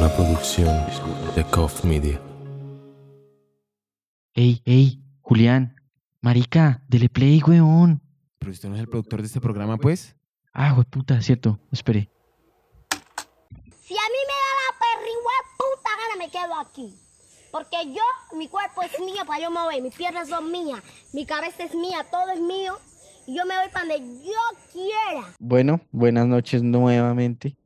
Una producción de Cough Media. Ey, ey, Julián, marica, dele play, weón. Pero usted no es el productor de este programa, pues. Ah, güey, puta, cierto, espere. Si a mí me da la perringüe puta gana, me quedo aquí. Porque yo, mi cuerpo es mío para yo mover, mis piernas son mías, mi cabeza es mía, todo es mío. Y yo me voy para donde yo quiera. Bueno, buenas noches nuevamente.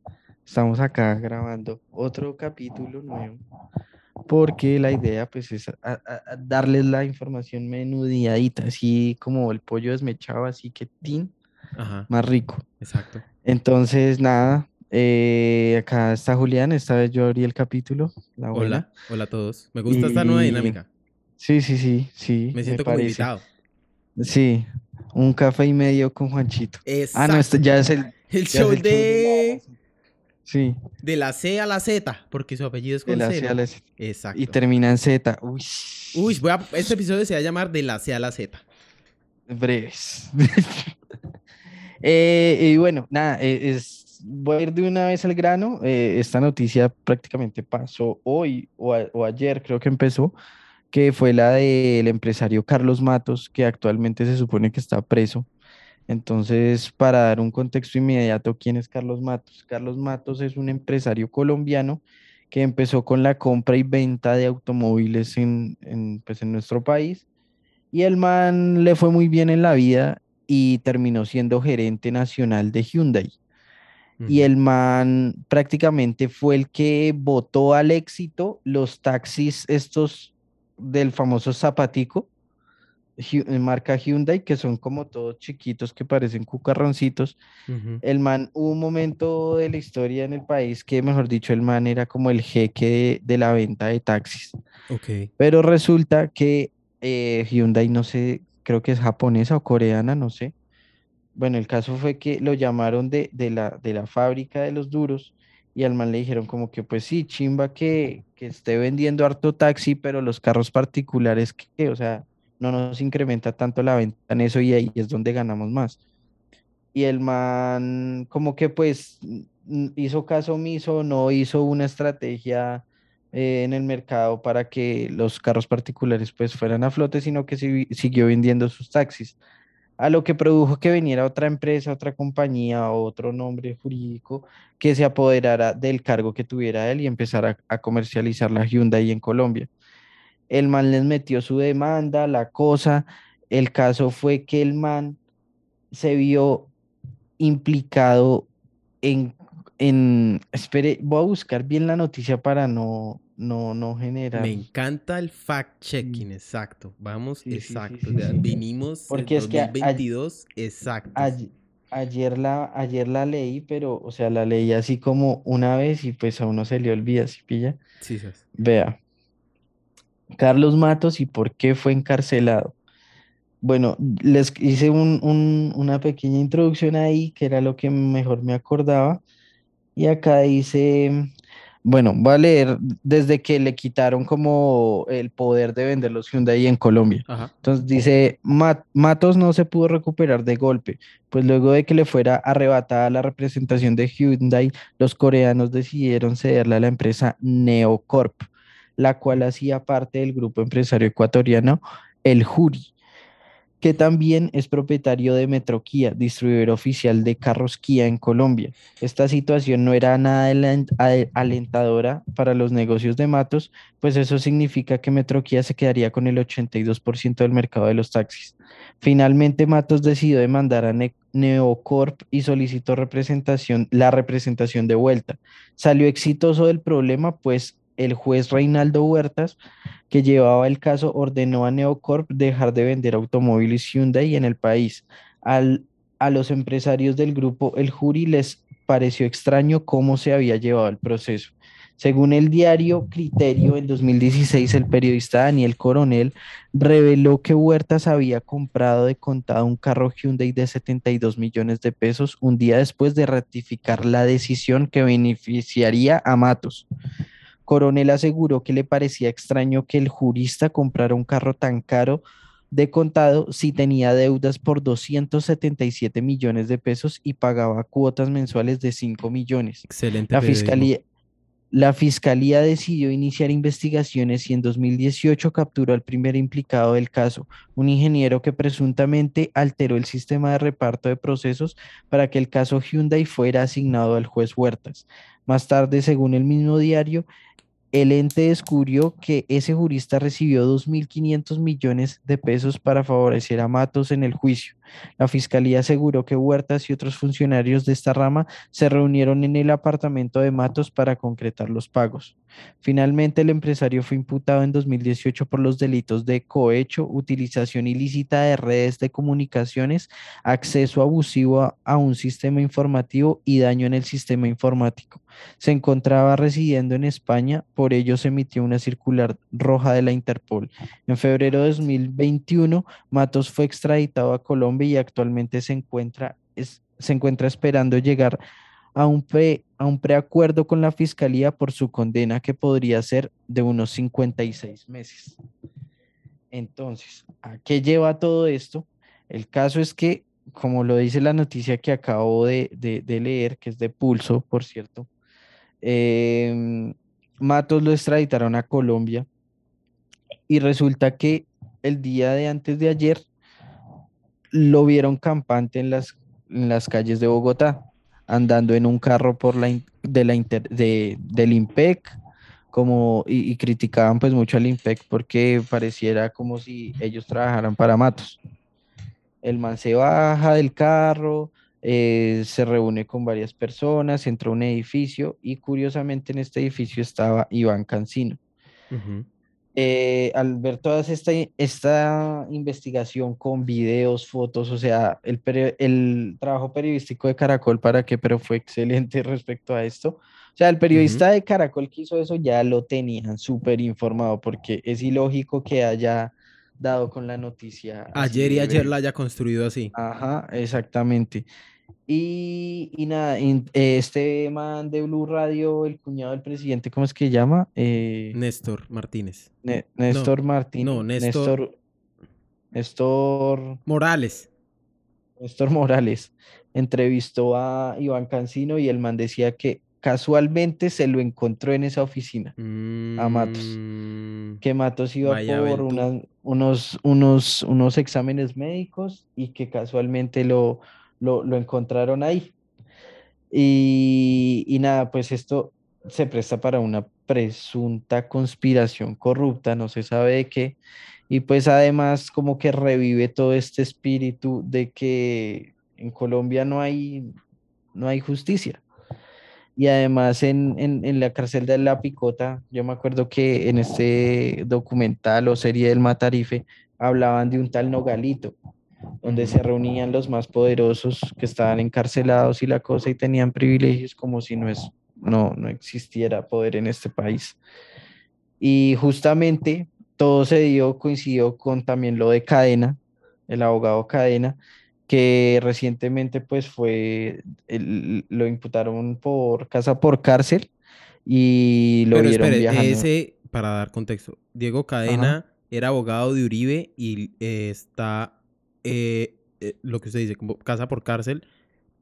Estamos acá grabando otro capítulo nuevo. Porque la idea, pues, es a- a- a darles la información menudadita, así como el pollo desmechado, así que tin, Ajá, más rico. exacto. Entonces, nada, eh, acá está Julián, esta vez yo abrí el capítulo. La. Hola, hola a todos. Me gusta esta nueva dinámica. Sí, sí, sí, sí. Me siento como invitado. Sí, un café y medio con Juanchito. Ah, no, este Exacto. ya es el, El show de... Sí, de la C a la Z, porque su apellido es de con la C. A la Z. Exacto. Y termina en Z. Uy, Uy, voy a... este episodio se va a llamar de la C a la Z. breves. Eh, y bueno, nada, eh, es, voy a ir de una vez al grano. eh, esta noticia prácticamente pasó hoy o, a- o ayer, creo que empezó, que fue la del empresario Carlos Matos, que actualmente se supone que está preso. Entonces, para dar un contexto inmediato, ¿quién es Carlos Matos? Carlos Matos es un empresario colombiano que empezó con la compra y venta de automóviles en, en, pues, en nuestro país. Y el man le fue muy bien en la vida y terminó siendo gerente nacional de Hyundai. Y el man prácticamente fue el que votó al éxito los taxis estos del famoso Zapatico, marca Hyundai, que son como todos chiquitos que parecen cucarroncitos. Ujú. El man, hubo un momento de la historia en el país que, mejor dicho, el man era como el jeque de, de la venta de taxis. Ok. Pero resulta que eh, Hyundai, no sé, creo que es japonesa o coreana, no sé. Bueno, el caso fue que lo llamaron de, de la, de la fábrica de los duros y al man le dijeron como que pues sí, chimba que, que esté vendiendo harto taxi, pero los carros particulares que, o sea, no nos incrementa tanto la venta en eso y ahí es donde ganamos más. Y el man como que pues hizo caso omiso, no hizo una estrategia eh, en el mercado para que los carros particulares pues fueran a flote, sino que si- siguió vendiendo sus taxis. A lo que produjo que viniera otra empresa, otra compañía, otro nombre jurídico que se apoderara del cargo que tuviera él y empezara a, a comercializar la Hyundai en Colombia. El man les metió su demanda, la cosa. El caso fue que el man se vio implicado en, en, espere, voy a buscar bien la noticia para no, no, no generar. Me encanta el fact-checking, exacto. Vamos, Sí, sí, sí, exacto. sí. Vinimos Porque en es que a- 2022, exacto. Ay- Ayer la, ayer la leí, pero, o sea, la leí así como una vez y pues a uno se le olvida, ¿sí pilla? Sí, sí. Vea, Carlos Matos y por qué fue encarcelado. Bueno, les hice un- un- una pequeña introducción ahí, que era lo que mejor me acordaba. Y acá dice, bueno, voy a leer desde que le quitaron como el poder de vender los Hyundai en Colombia. Ajá. Entonces dice, "Ma- Matos no se pudo recuperar de golpe, pues luego de que le fuera arrebatada la representación de Hyundai, los coreanos decidieron cederla a la empresa Neocorp, la cual hacía parte del grupo empresario ecuatoriano El Juri, que también es propietario de Metro Kia, distribuidor oficial de carros Kia en Colombia. Esta situación no era nada alentadora para los negocios de Matos, pues eso significa que Metro Kia se quedaría con el 82% del mercado de los taxis. Finalmente, Matos decidió demandar a Ne- Neocorp y solicitó representación, la representación de vuelta. Salió exitoso del problema, pues el juez Reinaldo Huertas, que llevaba el caso, ordenó a Neocorp dejar de vender automóviles Hyundai en el país. Al, a los empresarios del grupo El Juri les pareció extraño cómo se había llevado el proceso. Según el diario Criterio, en 2016, el periodista Daniel Coronel reveló que Huertas había comprado de contado un carro Hyundai de 72 millones de pesos un día después de ratificar la decisión que beneficiaría a Matos. Coronel aseguró que le parecía extraño que el jurista comprara un carro tan caro de contado si tenía deudas por 277 millones de pesos y pagaba cuotas mensuales de 5 millones. Excelente La periodismo. fiscalía, La fiscalía decidió iniciar investigaciones y en 2018 capturó al primer implicado del caso, un ingeniero que presuntamente alteró el sistema de reparto de procesos para que el caso Hyundai fuera asignado al juez Huertas. Más tarde, según el mismo diario, el ente descubrió que ese jurista recibió 2.500 millones de pesos para favorecer a Matos en el juicio. La fiscalía aseguró que Huertas y otros funcionarios de esta rama se reunieron en el apartamento de Matos para concretar los pagos. Finalmente, el empresario fue imputado en 2018 por los delitos de cohecho, utilización ilícita de redes de comunicaciones, acceso abusivo a, un sistema informativo y daño en el sistema informático. Se encontraba residiendo en España, por ello se emitió una circular roja de la Interpol. En febrero de 2021, Matos fue extraditado a Colombia y actualmente se encuentra, se encuentra esperando llegar a un, pre, a un preacuerdo con la fiscalía por su condena, que podría ser de unos 56 meses. Entonces, ¿a qué lleva todo esto? El caso es que, como lo dice la noticia que acabo de- de leer, que es de Pulso, por cierto, em, Matos lo extraditaron a Colombia y resulta que el día de antes de ayer lo vieron campante en las, en las calles de Bogotá, andando en un carro por la, de la inter- de- del IMPEC, como, y, y criticaban pues mucho al IMPEC porque pareciera como si ellos trabajaran para Matos. El man se baja del carro, eh, se reúne con varias personas, entra a un edificio y curiosamente en este edificio estaba Iván Cancino Ujú. eh, al ver toda esta, esta investigación con videos, fotos, o sea, el, el trabajo periodístico de Caracol para qué, pero fue excelente respecto a esto. O sea, el periodista de Caracol que hizo eso ya lo tenían súper informado porque es ilógico que haya dado con la noticia. Ayer y ayer la haya construido así. Ajá, exactamente. Y, y nada, in- eh, este man de Blue Radio, el cuñado del presidente, ¿cómo es que llama? Eh, Néstor Martínez. Ne- Néstor Martín. no, Néstor- Néstor. Néstor, Morales. Néstor Morales entrevistó a Iván Cancino y el man decía que casualmente se lo encontró en esa oficina, A Matos. Mm, que Matos iba por ven tú. una- unos, unos, unos exámenes médicos y que casualmente lo, lo, lo encontraron ahí. Y, y nada, pues esto se presta para una presunta conspiración corrupta, no se sabe de qué. Y pues además como que revive todo este espíritu de que en Colombia no hay, no hay justicia. Y además en, en, en la cárcel de La Picota, yo me acuerdo que en este documental o serie del Matarife hablaban de un tal Nogalito, donde se reunían los más poderosos que estaban encarcelados y la cosa y tenían privilegios como si no, es, no, no existiera poder en este país. Y justamente todo se dio, coincidió con también lo de Cadena, el abogado Cadena, que recientemente pues fue, el- lo imputaron por casa por cárcel y lo Pero vieron espere, viajando. ese, para dar contexto, Diego Cadena era abogado de Uribe y eh, está, eh, eh, lo que usted dice, como casa por cárcel,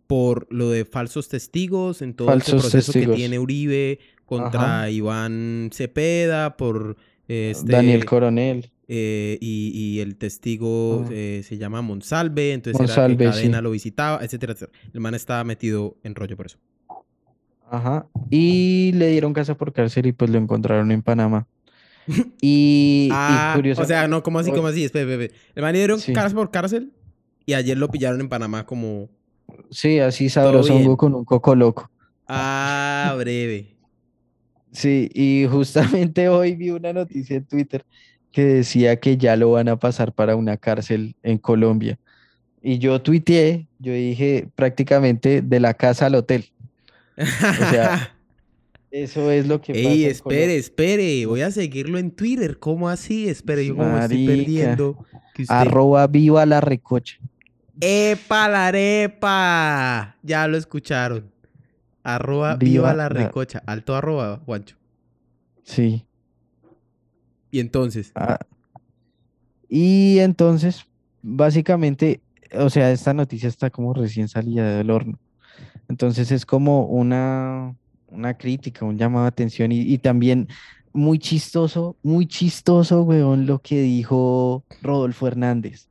por lo de falsos testigos, en todo este Falsos proceso testigos. que tiene Uribe contra Ajá. Iván Cepeda, por este, Daniel Coronel. eh, y, y el testigo Ah. eh, se llama Monsalve, entonces Monsalve, era que Cadena sí. lo visitaba, etcétera, etcétera. El man estaba metido en rollo por eso. Ajá. Y le dieron casa por cárcel y pues lo encontraron en Panamá. Y, y Ah, o curiosa- sea, no, como así, como así, espere, espere, espere. El man le dieron Sí. cárcel por cárcel y ayer lo pillaron en Panamá como... Sí, así sabrosongo con un coco loco. Ah, breve. Sí, y justamente hoy vi una noticia en Twitter que decía que ya lo van a pasar para una cárcel en Colombia. Y yo tuiteé, yo dije prácticamente de la casa al hotel. sea, Eso es lo que pasa. Ey, en espere, espere, voy a seguirlo en Twitter. ¿Cómo así? Espere, yo como me estoy perdiendo. que usted- Arroba viva la recocha. ¡Epa la arepa! Ya lo escucharon. Arroba viva, Viva la la- recocha. Alto arroba, Juancho. Sí. Y entonces, Ah, y entonces, básicamente, o sea, esta noticia está como recién salida del horno. Entonces es como una, una crítica, un llamado de atención y, también muy chistoso, muy chistoso, weón, lo que dijo Rodolfo Hernández.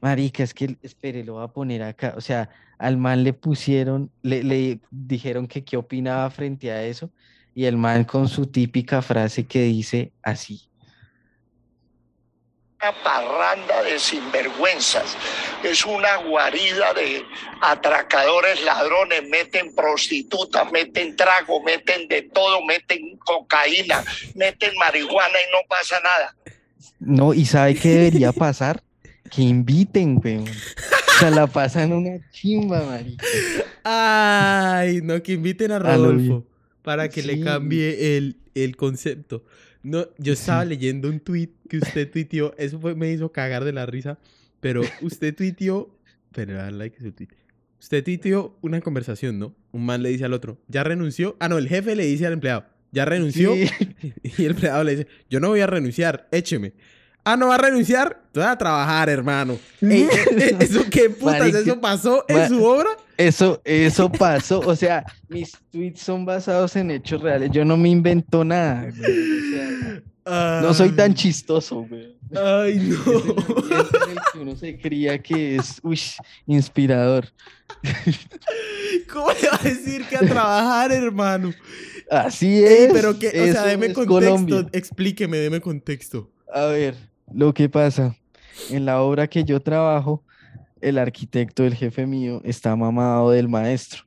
Marica, es que, espere, lo voy a poner acá. O sea, al man le pusieron, le, le dijeron que qué opinaba frente a eso y el man con su típica frase que dice así. Una parranda de sinvergüenzas, es una guarida de atracadores, ladrones, meten prostitutas, meten trago, meten de todo, meten cocaína, meten marihuana y no pasa nada. No, ¿y sabe qué debería pasar? Que inviten, weón. O sea, la pasan una chimba, marica. Ay, no, que inviten a. Rodolfo para que le cambie el, el concepto. No, yo estaba leyendo un tweet que usted tuiteó, eso fue, me hizo cagar de la risa, pero usted tuiteó, pero dar like a su tweet. Usted tuiteó una conversación, ¿no? Un man le dice al otro, ¿ya renunció? Ah, no, el jefe le dice al empleado, ¿ya renunció? Sí. Y el empleado le dice, yo no voy a renunciar, écheme. Ah, ¿no va a renunciar? Tú vas a trabajar, hermano. Ey, ¿Eso qué putas? ¿Eso pasó en su obra? Eso, eso pasó. O sea, mis tweets son basados en hechos reales. Yo no me invento nada. weón. O sea, no soy tan chistoso, güey. Ay, Es el no. ambiente en el que uno se cría que es, uy, inspirador. ¿Cómo le va a decir que a trabajar, hermano? Así Ey, es. pero que, o sea, deme contexto. Colombia. Explíqueme, deme contexto. A ver, lo que pasa, en la obra que yo trabajo, el arquitecto, el jefe mío, está mamado del maestro.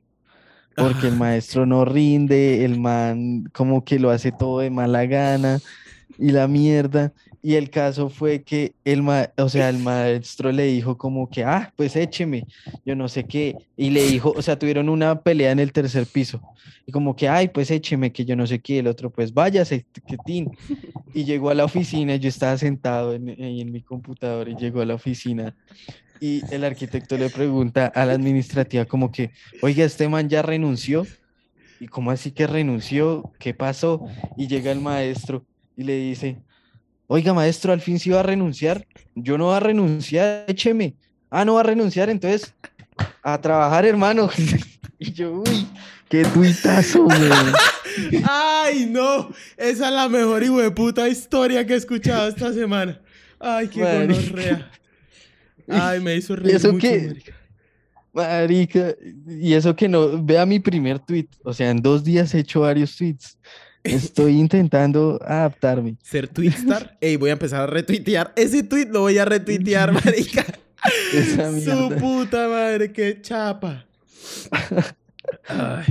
Porque el Ah. maestro no rinde, el man como que lo hace todo de mala gana y la mierda. Y el caso fue que el, ma- o sea, el maestro le dijo como que, ah, pues écheme, yo no sé qué. Y le dijo, o sea, tuvieron una pelea en el tercer piso. Y como que, ay, pues écheme, que yo no sé qué. El otro, pues váyase, que tin. Y llegó a la oficina, yo estaba sentado en, en mi computador y llegó a la oficina. Y el arquitecto le pregunta a la administrativa como que, oiga, este man ya renunció. ¿Y cómo así que renunció? ¿Qué pasó? Y llega el maestro y le dice, oiga, maestro, al fin sí va a renunciar. Yo no voy a renunciar, écheme. Ah, no va a renunciar, entonces a trabajar, hermano. Y yo, uy, qué tuitazo, güey. Ay, no. Esa es la mejor hijo de puta historia que he escuchado esta semana. Ay, qué gonorrea. Ay, me hizo reír eso mucho, qué? marica. Marica, y eso que no, vea mi primer tweet, o sea, en dos días he hecho varios tweets. Estoy intentando adaptarme. Ser twitstar. Ey, voy a empezar a retuitear. Ese tweet lo voy a retuitear, marica. Esa Su puta madre, qué chapa. Ay.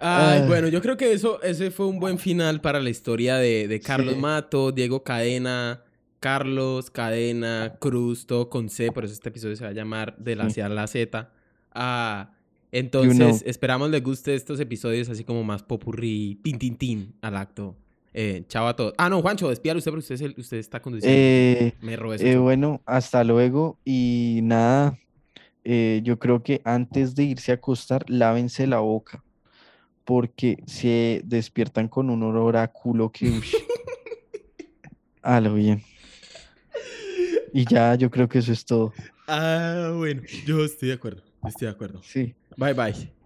Ay, Ay. bueno, yo creo que eso, ese fue un buen final para la historia de, de Carlos Sí. Mato, Diego Cadena, Carlos, Cadena, Cruz, todo con C, por eso este episodio se va a llamar De la Sí. C a la Z. Ah, entonces, know. esperamos les guste estos episodios así como más popurrí, tin, tin, tin, al acto. Eh, chao a todos. Ah, no, Juancho, despídalo usted porque usted, es el- usted está conduciendo. Eh, Me robé ese eh, bueno, hasta luego y nada, eh, yo creo que antes de irse a acostar, lávense la boca, porque se despiertan con un olor a culo que... ush. A lo bien. Y ya, yo creo que eso es todo. Ah, bueno, yo estoy de acuerdo. Estoy de acuerdo. Sí. Bye, bye.